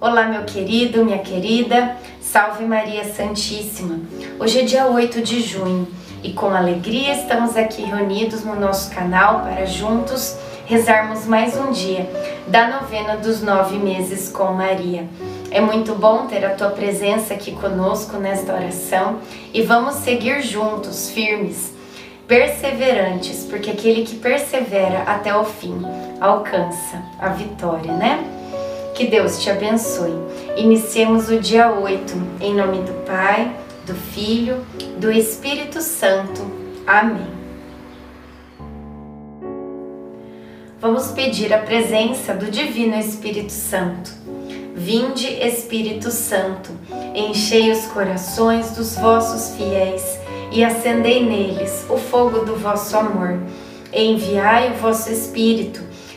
Olá, meu querido, minha querida, salve Maria Santíssima. Hoje é dia 8 de junho e com alegria estamos aqui reunidos no nosso canal para juntos rezarmos mais um dia da novena dos nove meses com Maria. É muito bom ter a tua presença aqui conosco nesta oração e vamos seguir juntos, firmes, perseverantes, porque aquele que persevera até o fim alcança a vitória, né? Que Deus te abençoe. Iniciemos o dia 8, em nome do Pai, do Filho, do Espírito Santo. Amém. Vamos pedir a presença do Divino Espírito Santo. Vinde, Espírito Santo, enchei os corações dos vossos fiéis e acendei neles o fogo do vosso amor. Enviai o vosso Espírito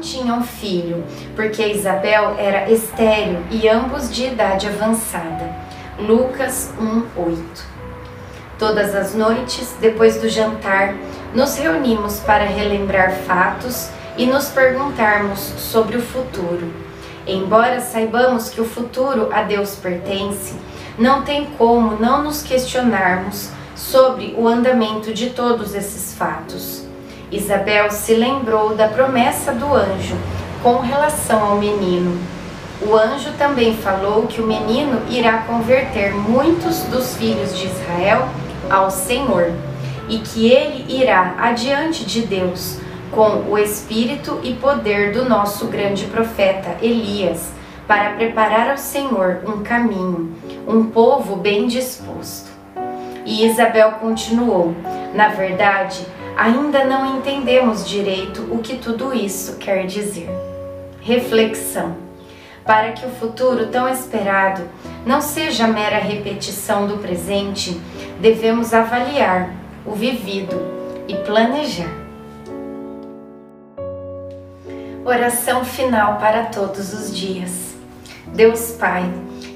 Não tinham filho, porque Isabel era estéril e ambos de idade avançada. Lucas 1:8. Todas as noites, depois do jantar, nos reunimos para relembrar fatos e nos perguntarmos sobre o futuro. Embora saibamos que o futuro a Deus pertence, não tem como não nos questionarmos sobre o andamento de todos esses fatos. Isabel se lembrou da promessa do anjo com relação ao menino. O anjo também falou que o menino irá converter muitos dos filhos de Israel ao Senhor e que ele irá adiante de Deus com o espírito e poder do nosso grande profeta Elias para preparar ao Senhor um caminho, um povo bem disposto. E Isabel continuou: Na verdade, ainda não entendemos direito o que tudo isso quer dizer. Reflexão: para que o futuro tão esperado não seja mera repetição do presente, devemos avaliar o vivido e planejar. Oração final para todos os dias. Deus Pai,